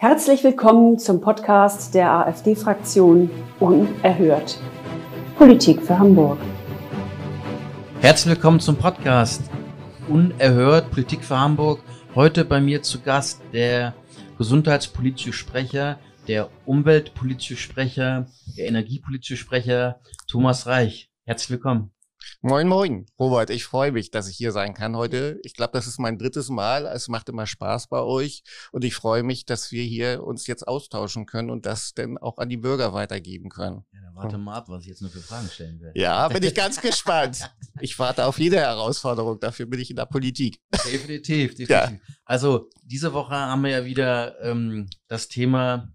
Herzlich willkommen zum Podcast der AfD-Fraktion Unerhört. Politik für Hamburg. Herzlich willkommen zum Podcast Unerhört Politik für Hamburg. Heute bei mir zu Gast der gesundheitspolitische Sprecher, der umweltpolitische Sprecher, der energiepolitische Sprecher Thomas Reich. Herzlich willkommen. Moin, moin, Robert. Ich freue mich, dass ich hier sein kann heute. Ich glaube, das ist mein drittes Mal. Es macht immer Spaß bei euch. Und ich freue mich, dass wir hier uns jetzt austauschen können und das dann auch an die Bürger weitergeben können. Ja, dann warte mal ab, was ich jetzt nur für Fragen stellen werde. Ja, bin ich ganz gespannt. Ich warte auf jede Herausforderung. Dafür bin ich in der Politik. Definitiv, definitiv. Ja. Also, diese Woche haben wir ja wieder ähm, das Thema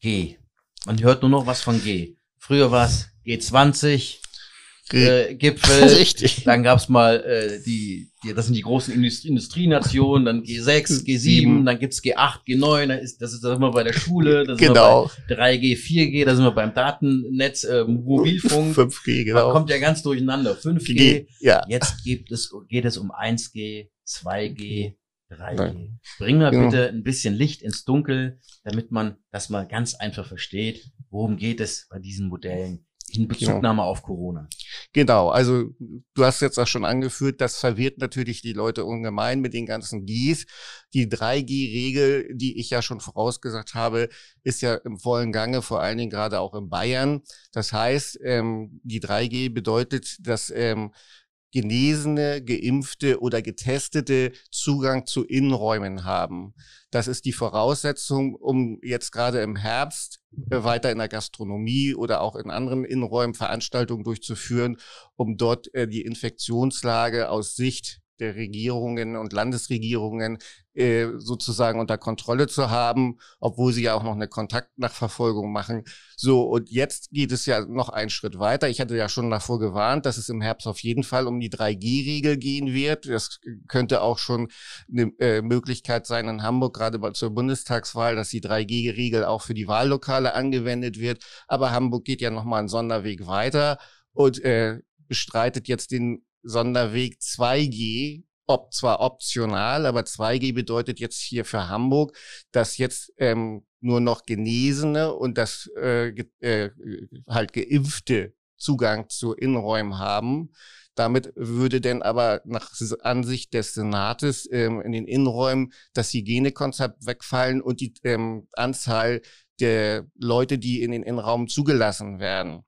G. Man hört nur noch was von G. Früher war es G20, äh, Gipfel. Richtig. Dann gab's mal äh, die, die, das sind die großen Industrie Industrienationen, dann G6, G7, Sieben. dann gibt's G8, G9, dann ist, das ist das immer bei der Schule, das genau. ist bei 3G, 4G, da sind wir beim Datennetz, äh, Mobilfunk. 5G, genau. Da kommt ja ganz durcheinander. 5G. G, ja. Jetzt gibt es, geht es um 1G, 2G, 3G. Nein. Bring mal genau. bitte ein bisschen Licht ins Dunkel, damit man das mal ganz einfach versteht. Worum geht es bei diesen Modellen? In Bezugnahme genau. auf Corona. Genau, also du hast jetzt auch schon angeführt, das verwirrt natürlich die Leute ungemein mit den ganzen Gs. Die 3G-Regel, die ich ja schon vorausgesagt habe, ist ja im vollen Gange, vor allen Dingen gerade auch in Bayern. Das heißt, ähm, die 3G bedeutet, dass ähm, Genesene, Geimpfte oder Getestete Zugang zu Innenräumen haben. Das ist die Voraussetzung, um jetzt gerade im Herbst äh, weiter in der Gastronomie oder auch in anderen Innenräumen Veranstaltungen durchzuführen, um dort äh, die Infektionslage aus Sicht der Regierungen und Landesregierungen äh, sozusagen unter Kontrolle zu haben, obwohl sie ja auch noch eine Kontaktnachverfolgung machen. So, und jetzt geht es ja noch einen Schritt weiter. Ich hatte ja schon davor gewarnt, dass es im Herbst auf jeden Fall um die 3G-Regel gehen wird. Das könnte auch schon eine äh, Möglichkeit sein in Hamburg, gerade zur Bundestagswahl, dass die 3G-Regel auch für die Wahllokale angewendet wird. Aber Hamburg geht ja nochmal einen Sonderweg weiter und äh, bestreitet jetzt den Sonderweg 2G, ob zwar optional, aber 2G bedeutet jetzt hier für Hamburg, dass jetzt ähm, nur noch Genesene und das äh, äh, halt Geimpfte Zugang zu Innenräumen haben. Damit würde denn aber nach Ansicht des Senates ähm, in den Innenräumen das Hygienekonzept wegfallen und die ähm, Anzahl der Leute, die in den Innenraum zugelassen werden.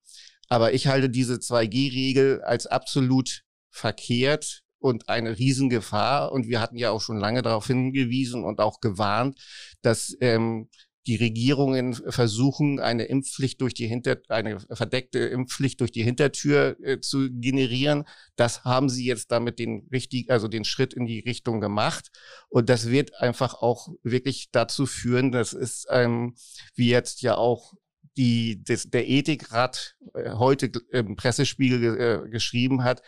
Aber ich halte diese 2G-Regel als absolut verkehrt und eine Riesengefahr. Und wir hatten ja auch schon lange darauf hingewiesen und auch gewarnt, dass ähm, die Regierungen versuchen, eine Impfpflicht durch die Hinter eine verdeckte Impfpflicht durch die Hintertür äh, zu generieren. Das haben sie jetzt damit den richtig, also den Schritt in die Richtung gemacht. Und das wird einfach auch wirklich dazu führen, dass es, ähm, wie jetzt ja auch die des, der Ethikrat äh, heute im Pressespiegel äh, geschrieben hat,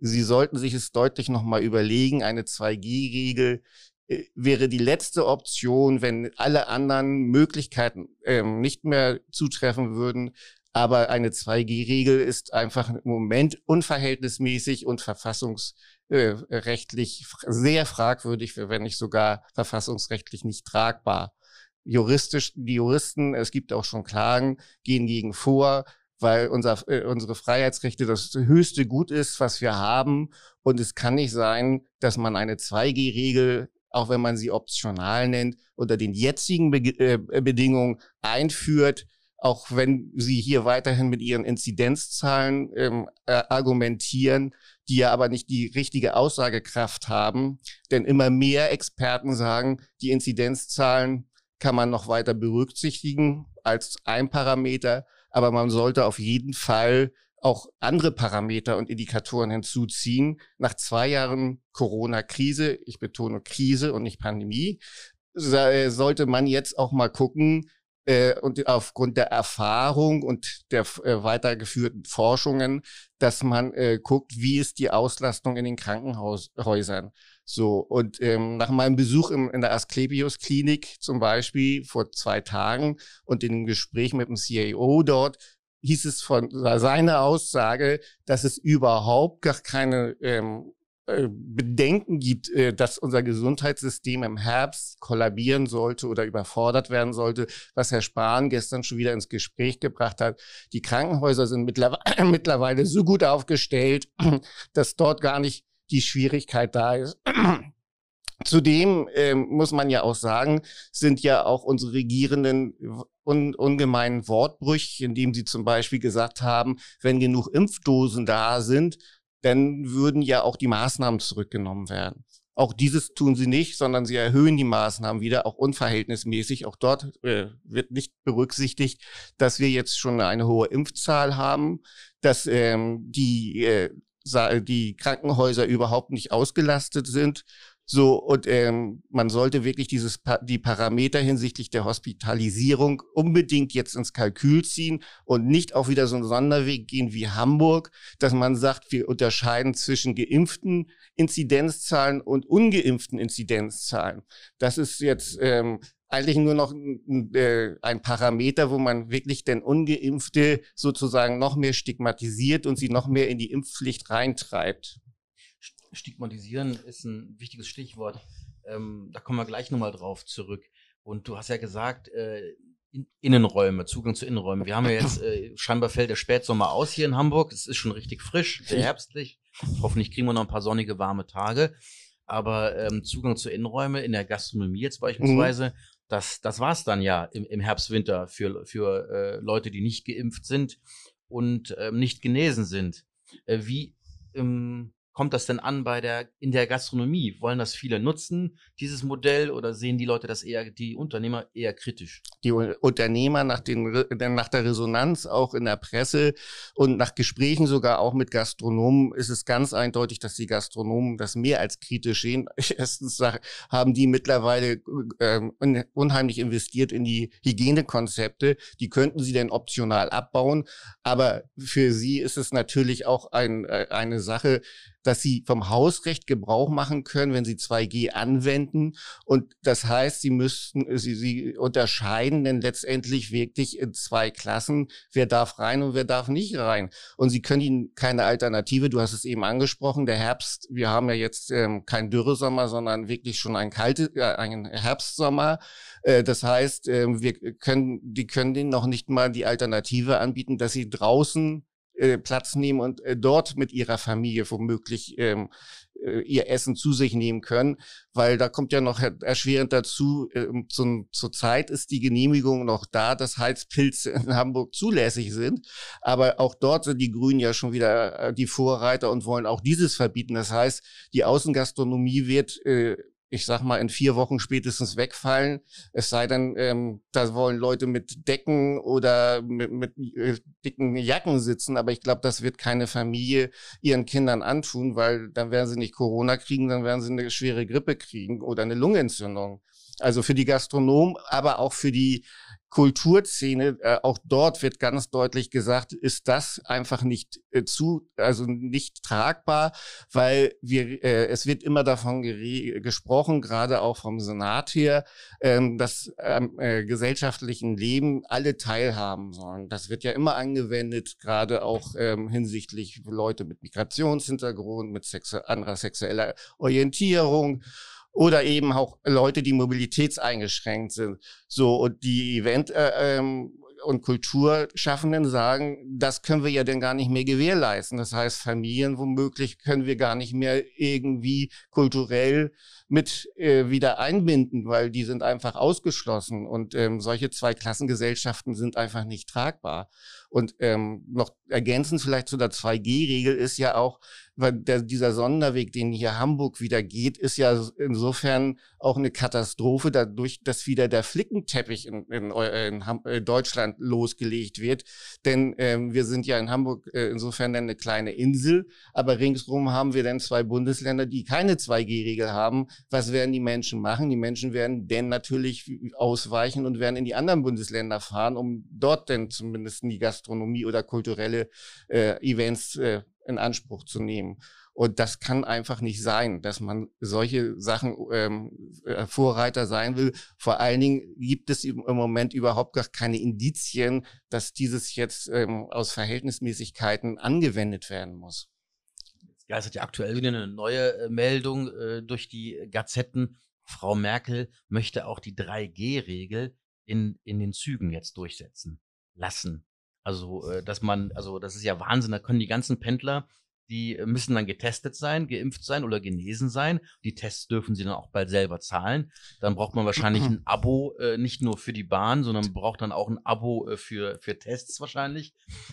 sie sollten sich es deutlich nochmal überlegen. Eine 2G-Regel äh, wäre die letzte Option, wenn alle anderen Möglichkeiten ähm, nicht mehr zutreffen würden. Aber eine 2G-Regel ist einfach im Moment unverhältnismäßig und verfassungsrechtlich sehr fragwürdig, wenn nicht sogar verfassungsrechtlich nicht tragbar juristisch, die Juristen, es gibt auch schon Klagen, gehen gegen vor, weil unser, äh, unsere Freiheitsrechte das höchste Gut ist, was wir haben. Und es kann nicht sein, dass man eine 2G-Regel, auch wenn man sie optional nennt, unter den jetzigen Be äh, Bedingungen einführt, auch wenn sie hier weiterhin mit ihren Inzidenzzahlen ähm, äh, argumentieren, die ja aber nicht die richtige Aussagekraft haben. Denn immer mehr Experten sagen, die Inzidenzzahlen kann man noch weiter berücksichtigen als ein Parameter, aber man sollte auf jeden Fall auch andere Parameter und Indikatoren hinzuziehen. Nach zwei Jahren Corona-Krise, ich betone Krise und nicht Pandemie, äh, sollte man jetzt auch mal gucken, äh, und aufgrund der Erfahrung und der äh, weitergeführten Forschungen, dass man äh, guckt, wie ist die Auslastung in den Krankenhäusern. So, und ähm, nach meinem Besuch im, in der Asklepios-Klinik zum Beispiel vor zwei Tagen und in dem Gespräch mit dem CAO dort, hieß es von seiner Aussage, dass es überhaupt gar keine ähm, äh, Bedenken gibt, äh, dass unser Gesundheitssystem im Herbst kollabieren sollte oder überfordert werden sollte, was Herr Spahn gestern schon wieder ins Gespräch gebracht hat. Die Krankenhäuser sind mittlerweile so gut aufgestellt, dass dort gar nicht die Schwierigkeit da ist. Zudem ähm, muss man ja auch sagen, sind ja auch unsere Regierenden un ungemein wortbrüchig, indem sie zum Beispiel gesagt haben, wenn genug Impfdosen da sind, dann würden ja auch die Maßnahmen zurückgenommen werden. Auch dieses tun sie nicht, sondern sie erhöhen die Maßnahmen wieder, auch unverhältnismäßig. Auch dort äh, wird nicht berücksichtigt, dass wir jetzt schon eine hohe Impfzahl haben, dass ähm, die, äh, die Krankenhäuser überhaupt nicht ausgelastet sind so, und ähm, man sollte wirklich dieses die Parameter hinsichtlich der Hospitalisierung unbedingt jetzt ins Kalkül ziehen und nicht auch wieder so einen Sonderweg gehen wie Hamburg, dass man sagt, wir unterscheiden zwischen geimpften Inzidenzzahlen und ungeimpften Inzidenzzahlen. Das ist jetzt ähm, eigentlich nur noch ein, äh, ein Parameter, wo man wirklich den Ungeimpfte sozusagen noch mehr stigmatisiert und sie noch mehr in die Impfpflicht reintreibt. Stigmatisieren ist ein wichtiges Stichwort. Ähm, da kommen wir gleich nochmal drauf zurück. Und du hast ja gesagt, äh, in Innenräume, Zugang zu Innenräumen. Wir haben ja jetzt, äh, scheinbar fällt der Spätsommer aus hier in Hamburg. Es ist schon richtig frisch, sehr herbstlich. Hoffentlich kriegen wir noch ein paar sonnige, warme Tage. Aber ähm, Zugang zu Innenräume in der Gastronomie jetzt beispielsweise, mhm. Das, das war es dann ja im, im Herbst, Winter für, für äh, Leute, die nicht geimpft sind und ähm, nicht genesen sind. Äh, wie, ähm, kommt das denn an bei der, in der Gastronomie? Wollen das viele nutzen, dieses Modell, oder sehen die Leute das eher, die Unternehmer eher kritisch? Die Unternehmer nach, den, nach der Resonanz auch in der Presse und nach Gesprächen sogar auch mit Gastronomen ist es ganz eindeutig, dass die Gastronomen das mehr als kritisch sehen. Erstens haben die mittlerweile äh, unheimlich investiert in die Hygienekonzepte. Die könnten sie denn optional abbauen. Aber für sie ist es natürlich auch ein, äh, eine Sache, dass sie vom Hausrecht Gebrauch machen können, wenn sie 2G anwenden. Und das heißt, sie müssten, sie, sie unterscheiden denn letztendlich wirklich in zwei Klassen, wer darf rein und wer darf nicht rein. Und sie können ihnen keine Alternative, du hast es eben angesprochen, der Herbst, wir haben ja jetzt ähm, kein Dürresommer, sondern wirklich schon ein kaltes, äh, einen Herbstsommer. Äh, das heißt, äh, wir können, die können denen noch nicht mal die Alternative anbieten, dass sie draußen äh, Platz nehmen und äh, dort mit ihrer Familie womöglich ähm, äh, ihr Essen zu sich nehmen können, weil da kommt ja noch erschwerend dazu, äh, zum, zurzeit ist die Genehmigung noch da, dass Heizpilze in Hamburg zulässig sind, aber auch dort sind die Grünen ja schon wieder äh, die Vorreiter und wollen auch dieses verbieten. Das heißt, die Außengastronomie wird äh, ich sag mal, in vier Wochen spätestens wegfallen. Es sei denn, ähm, da wollen Leute mit Decken oder mit, mit äh, dicken Jacken sitzen. Aber ich glaube, das wird keine Familie ihren Kindern antun, weil dann werden sie nicht Corona kriegen, dann werden sie eine schwere Grippe kriegen oder eine Lungenentzündung. Also für die Gastronomen, aber auch für die Kulturszene, äh, auch dort wird ganz deutlich gesagt, ist das einfach nicht äh, zu, also nicht tragbar, weil wir, äh, es wird immer davon gesprochen, gerade auch vom Senat her, ähm, dass ähm, äh, gesellschaftlichen Leben alle teilhaben sollen. Das wird ja immer angewendet, gerade auch ähm, hinsichtlich Leute mit Migrationshintergrund, mit sexu anderer sexueller Orientierung oder eben auch Leute, die mobilitätseingeschränkt sind. So, und die Event- äh, ähm, und Kulturschaffenden sagen, das können wir ja denn gar nicht mehr gewährleisten. Das heißt, Familien womöglich können wir gar nicht mehr irgendwie kulturell mit äh, wieder einbinden, weil die sind einfach ausgeschlossen. Und ähm, solche Zweiklassengesellschaften sind einfach nicht tragbar. Und ähm, noch ergänzend vielleicht zu der 2G-Regel ist ja auch, weil der, dieser Sonderweg, den hier Hamburg wieder geht, ist ja insofern auch eine Katastrophe, dadurch, dass wieder der Flickenteppich in, in, in, in äh, Deutschland losgelegt wird. Denn ähm, wir sind ja in Hamburg äh, insofern eine kleine Insel, aber ringsrum haben wir dann zwei Bundesländer, die keine 2G-Regel haben. Was werden die Menschen machen? Die Menschen werden denn natürlich ausweichen und werden in die anderen Bundesländer fahren, um dort denn zumindest die Gastronomie oder kulturelle äh, Events äh, in Anspruch zu nehmen. Und das kann einfach nicht sein, dass man solche Sachen ähm, äh, Vorreiter sein will. Vor allen Dingen gibt es im Moment überhaupt gar keine Indizien, dass dieses jetzt ähm, aus Verhältnismäßigkeiten angewendet werden muss. Es geistert ja aktuell wieder eine neue äh, Meldung äh, durch die Gazetten. Frau Merkel möchte auch die 3G-Regel in, in den Zügen jetzt durchsetzen lassen. Also, äh, dass man, also das ist ja Wahnsinn, da können die ganzen Pendler die müssen dann getestet sein, geimpft sein oder genesen sein. Die Tests dürfen sie dann auch bald selber zahlen. Dann braucht man wahrscheinlich ein Abo, äh, nicht nur für die Bahn, sondern braucht dann auch ein Abo äh, für, für Tests wahrscheinlich,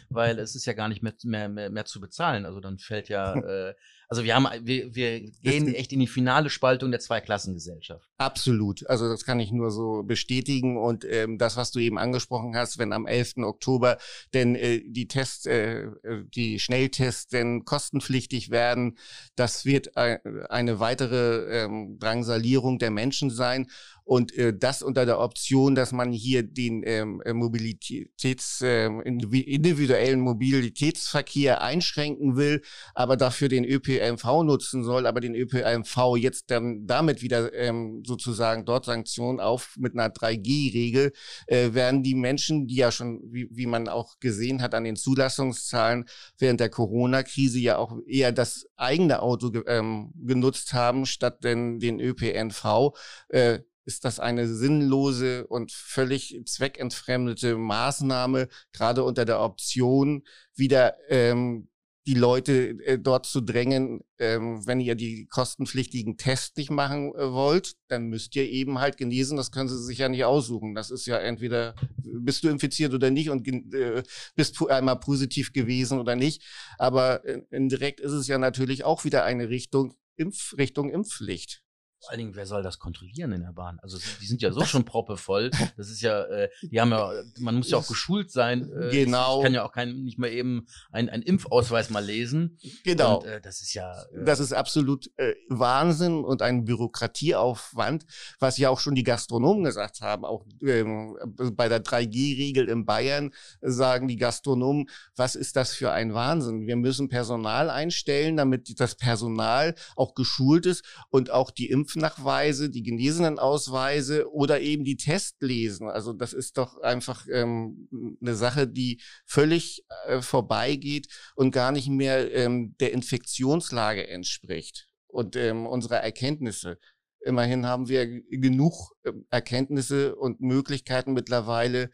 weil es ist ja gar nicht mehr, mehr, mehr, mehr zu bezahlen. Also dann fällt ja äh, also wir haben, wir, wir gehen echt in die finale Spaltung der Zweiklassengesellschaft. Absolut. Also das kann ich nur so bestätigen. Und ähm, das, was du eben angesprochen hast, wenn am 11. Oktober denn äh, die Tests, äh, äh, die Schnelltests denn kostenpflichtig werden, das wird äh, eine weitere ähm, Drangsalierung der Menschen sein. Und äh, das unter der Option, dass man hier den ähm, äh, Mobilitäts, äh, individuellen Mobilitätsverkehr einschränken will, aber dafür den ÖPNV nutzen soll, aber den ÖPNV jetzt dann damit wieder ähm, sozusagen dort Sanktionen auf mit einer 3G-Regel, äh, werden die Menschen, die ja schon, wie, wie man auch gesehen hat an den Zulassungszahlen während der Corona-Krise ja auch eher das eigene Auto ähm, genutzt haben, statt denn den ÖPNV, äh, ist das eine sinnlose und völlig zweckentfremdete Maßnahme, gerade unter der Option, wieder ähm, die Leute äh, dort zu drängen, ähm, wenn ihr die kostenpflichtigen Tests nicht machen äh, wollt, dann müsst ihr eben halt genesen. Das können sie sich ja nicht aussuchen. Das ist ja entweder bist du infiziert oder nicht und äh, bist einmal positiv gewesen oder nicht. Aber äh, indirekt ist es ja natürlich auch wieder eine Richtung Impf Richtung Impfpflicht. Vor allen Dingen, wer soll das kontrollieren in der Bahn? Also die sind ja so schon proppevoll. Das ist ja, äh, die haben ja, man muss ja auch geschult sein. Äh, genau. Ich kann ja auch kein, nicht mal eben einen, Impfausweis mal lesen. Genau. Und, äh, das ist ja. Äh, das ist absolut äh, Wahnsinn und ein Bürokratieaufwand, was ja auch schon die Gastronomen gesagt haben. Auch ähm, bei der 3G-Regel in Bayern sagen die Gastronomen, was ist das für ein Wahnsinn? Wir müssen Personal einstellen, damit das Personal auch geschult ist und auch die Impf Impfnachweise, die Genesenenausweise oder eben die Testlesen. Also das ist doch einfach ähm, eine Sache, die völlig äh, vorbeigeht und gar nicht mehr ähm, der Infektionslage entspricht und ähm, unserer Erkenntnisse. Immerhin haben wir genug ähm, Erkenntnisse und Möglichkeiten mittlerweile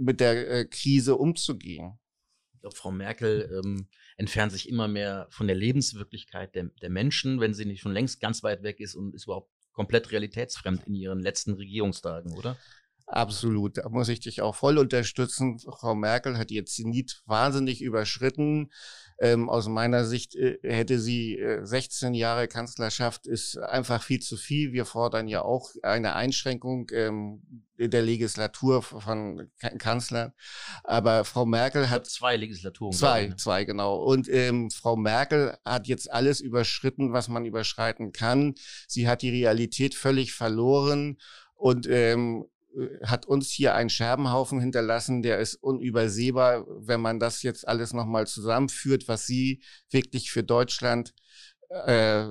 mit der äh, Krise umzugehen. Frau Merkel ähm, entfernt sich immer mehr von der Lebenswirklichkeit der, der Menschen, wenn sie nicht schon längst ganz weit weg ist und ist überhaupt komplett realitätsfremd in ihren letzten Regierungstagen, oder? Absolut, da muss ich dich auch voll unterstützen. Frau Merkel hat ihr Zenit wahnsinnig überschritten. Ähm, aus meiner Sicht äh, hätte sie äh, 16 Jahre Kanzlerschaft, ist einfach viel zu viel. Wir fordern ja auch eine Einschränkung ähm, der Legislatur von Kanzlern. Aber Frau Merkel hat zwei Legislaturen. Zwei, ne? zwei genau. Und ähm, Frau Merkel hat jetzt alles überschritten, was man überschreiten kann. Sie hat die Realität völlig verloren und ähm, äh, hat uns hier einen Scherbenhaufen hinterlassen, der ist unübersehbar, wenn man das jetzt alles nochmal zusammenführt, was sie wirklich für Deutschland äh,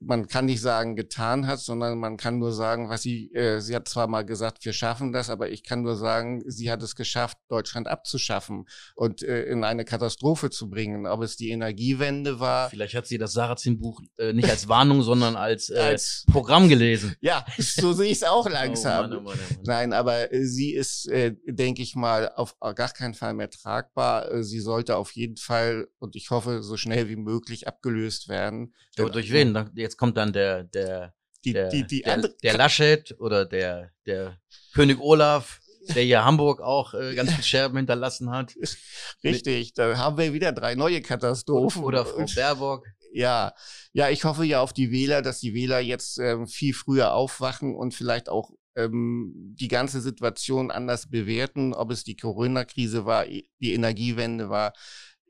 man kann nicht sagen getan hat, sondern man kann nur sagen, was sie, äh, sie hat zwar mal gesagt, wir schaffen das, aber ich kann nur sagen, sie hat es geschafft, Deutschland abzuschaffen und äh, in eine Katastrophe zu bringen. Ob es die Energiewende war. Vielleicht hat sie das Sarazin-Buch äh, nicht als Warnung, sondern als, äh, als Programm gelesen. Ja, so sehe ich es auch langsam. Oh Mann, oh Mann, oh Mann. Nein, aber äh, sie ist, äh, denke ich mal, auf gar keinen Fall mehr tragbar. Äh, sie sollte auf jeden Fall und ich hoffe, so schnell wie möglich abgelöst werden. Ja, durch wen? Jetzt jetzt kommt dann der, der, die, der, die, die der, der Laschet oder der, der König Olaf, der hier Hamburg auch äh, ganz viel Scherben hinterlassen hat. Richtig, da haben wir wieder drei neue Katastrophen. Oder Frau Baerbock. Ja, ja, ich hoffe ja auf die Wähler, dass die Wähler jetzt ähm, viel früher aufwachen und vielleicht auch ähm, die ganze Situation anders bewerten, ob es die Corona-Krise war, die Energiewende war,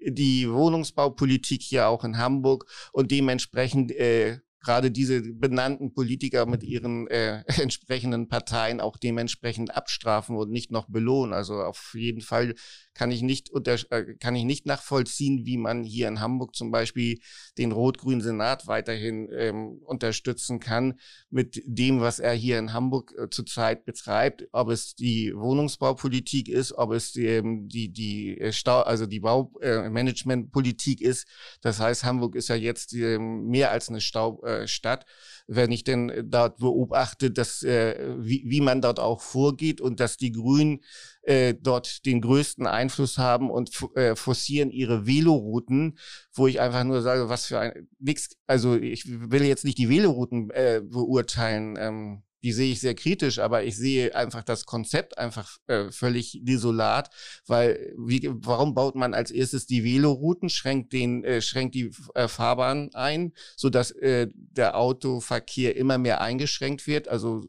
die Wohnungsbaupolitik hier auch in Hamburg und dementsprechend äh, gerade diese benannten Politiker mit ihren äh, entsprechenden Parteien auch dementsprechend abstrafen und nicht noch belohnen. Also auf jeden Fall kann ich nicht unter, äh, kann ich nicht nachvollziehen, wie man hier in Hamburg zum Beispiel den rot-grünen Senat weiterhin ähm, unterstützen kann mit dem, was er hier in Hamburg äh, zurzeit betreibt, ob es die Wohnungsbaupolitik ist, ob es ähm, die die äh, Stau, also die Baumanagementpolitik äh, ist. Das heißt, Hamburg ist ja jetzt ähm, mehr als eine Staustadt. Äh, wenn ich denn dort beobachte, dass äh, wie, wie man dort auch vorgeht und dass die Grünen äh, dort den größten Einfluss haben und äh, forcieren ihre Velorouten, wo ich einfach nur sage, was für ein nix. Also ich will jetzt nicht die Velorouten äh, beurteilen. Ähm, die sehe ich sehr kritisch, aber ich sehe einfach das Konzept einfach äh, völlig desolat, weil wie, warum baut man als erstes die Velorouten, schränkt den, äh, schränkt die äh, Fahrbahn ein, so dass äh, der Autoverkehr immer mehr eingeschränkt wird. Also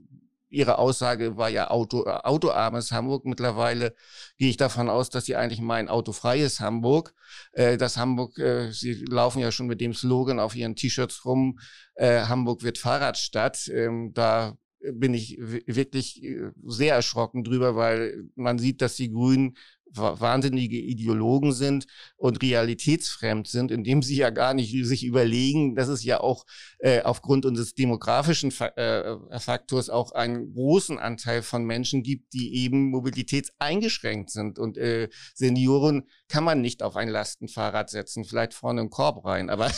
Ihre Aussage war ja Auto, äh, autoarmes Hamburg. Mittlerweile gehe ich davon aus, dass Sie eigentlich meinen autofreies Hamburg. Äh, das Hamburg, äh, Sie laufen ja schon mit dem Slogan auf Ihren T-Shirts rum, äh, Hamburg wird Fahrradstadt. Ähm, da bin ich wirklich äh, sehr erschrocken drüber, weil man sieht, dass die Grünen wahnsinnige Ideologen sind und realitätsfremd sind, indem sie ja gar nicht sich überlegen, dass es ja auch äh, aufgrund unseres demografischen Fa äh, Faktors auch einen großen Anteil von Menschen gibt, die eben mobilitätseingeschränkt sind. Und äh, Senioren kann man nicht auf ein Lastenfahrrad setzen, vielleicht vorne im Korb rein, aber,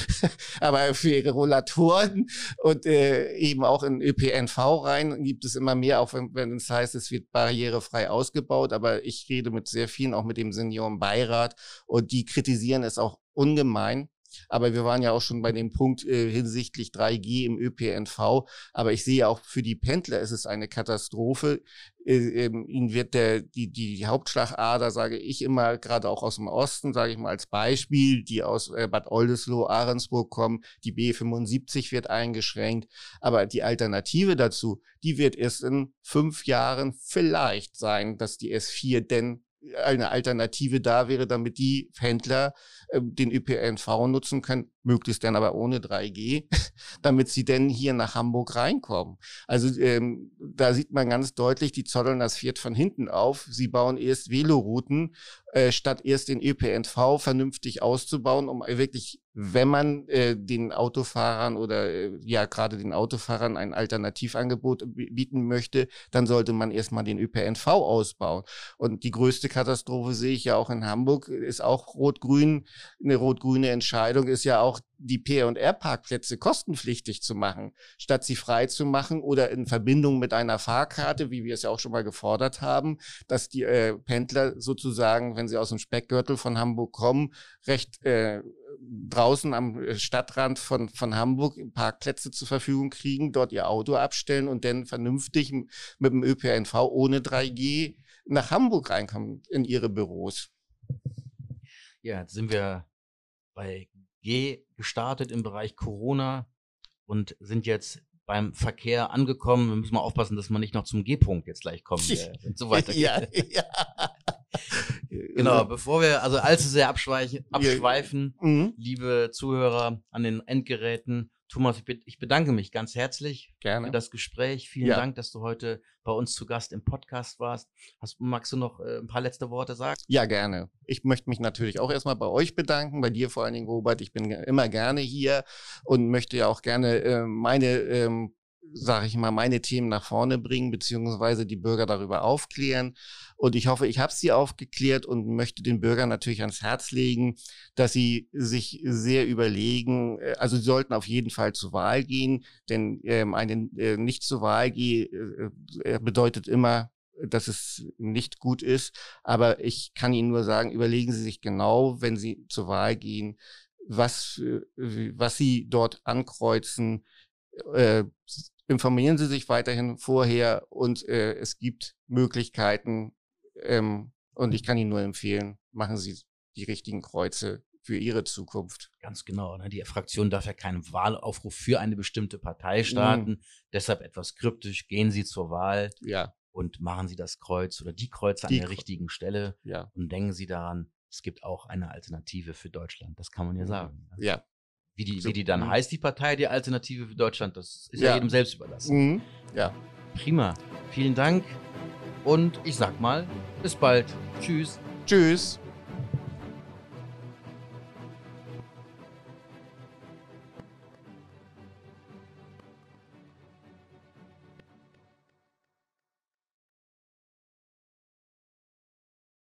aber für ihre Rollatoren und äh, eben auch in ÖPNV rein gibt es immer mehr, auch wenn es heißt, es wird barrierefrei ausgebaut, aber ich rede mit sehr vielen, auch mit dem Seniorenbeirat und die kritisieren es auch ungemein. Aber wir waren ja auch schon bei dem Punkt äh, hinsichtlich 3G im ÖPNV. Aber ich sehe auch für die Pendler ist es eine Katastrophe. Äh, ähm, ihnen wird der, die, die Hauptschlagader, sage ich immer, gerade auch aus dem Osten, sage ich mal als Beispiel, die aus äh, Bad Oldesloe, Ahrensburg kommen, die B75 wird eingeschränkt. Aber die Alternative dazu, die wird erst in fünf Jahren vielleicht sein, dass die S4 denn eine Alternative da wäre, damit die Händler äh, den ÖPNV nutzen können, möglichst dann aber ohne 3G, damit sie denn hier nach Hamburg reinkommen. Also ähm, da sieht man ganz deutlich, die zotteln das Pferd von hinten auf. Sie bauen erst Velorouten, äh, statt erst den ÖPNV vernünftig auszubauen, um wirklich, wenn man äh, den Autofahrern oder äh, ja gerade den Autofahrern ein Alternativangebot bieten möchte, dann sollte man erstmal den ÖPNV ausbauen. Und die größte Katastrophe sehe ich ja auch in Hamburg, ist auch rot-grün. Eine rot-grüne Entscheidung ist ja auch die P&R-Parkplätze kostenpflichtig zu machen, statt sie frei zu machen oder in Verbindung mit einer Fahrkarte, wie wir es ja auch schon mal gefordert haben, dass die äh, Pendler sozusagen, wenn sie aus dem Speckgürtel von Hamburg kommen, recht äh, draußen am äh, Stadtrand von, von Hamburg Parkplätze zur Verfügung kriegen, dort ihr Auto abstellen und dann vernünftig mit dem ÖPNV ohne 3G nach Hamburg reinkommen in ihre Büros. Ja, jetzt sind wir bei G gestartet im Bereich Corona und sind jetzt beim Verkehr angekommen. Wir müssen mal aufpassen, dass wir nicht noch zum G-Punkt jetzt gleich kommen, wenn es so weitergeht. Ja, ja. Genau, bevor wir also allzu sehr abschweifen, mhm. liebe Zuhörer an den Endgeräten, Thomas, ich bedanke mich ganz herzlich Gerne. für das Gespräch. Vielen ja. Dank, dass du heute bei uns zu Gast im Podcast warst. Hast, magst du noch äh, ein paar letzte Worte sagen? Ja, gerne. Ich möchte mich natürlich auch erstmal bei euch bedanken, bei dir vor allen Dingen, Robert. Ich bin immer gerne hier und möchte ja auch gerne äh, meine ähm, sage ich mal, meine Themen nach vorne bringen, beziehungsweise die Bürger darüber aufklären. Und ich hoffe, ich habe sie aufgeklärt und möchte den Bürgern natürlich ans Herz legen, dass sie sich sehr überlegen, äh, also sie sollten auf jeden Fall zur Wahl gehen, denn ähm, eine äh, nicht zur Wahl gehen äh, äh, bedeutet immer, dass es nicht gut ist. Aber ich kann Ihnen nur sagen, überlegen Sie sich genau, wenn Sie zur Wahl gehen, was, was Sie dort ankreuzen. Äh, informieren Sie sich weiterhin vorher und äh, es gibt Möglichkeiten ähm, und ich kann Ihnen nur empfehlen, machen Sie die richtigen Kreuze für Ihre Zukunft. Ganz genau. Ne? Die Fraktion darf ja keinen Wahlaufruf für eine bestimmte Partei starten. Mm. Deshalb etwas kryptisch, gehen Sie zur Wahl ja. und machen Sie das Kreuz oder die Kreuze die an der richtigen Stelle ja. und denken Sie daran, es gibt auch eine Alternative für Deutschland. Das kann man ja mhm. sagen. Ja, Wie die, wie die dann mhm. heißt, die Partei, die Alternative für Deutschland, das ist ja, ja jedem selbst überlassen. Mhm. Ja. Prima. Vielen Dank und ich sag mal, bis bald. Tschüss. Tschüss.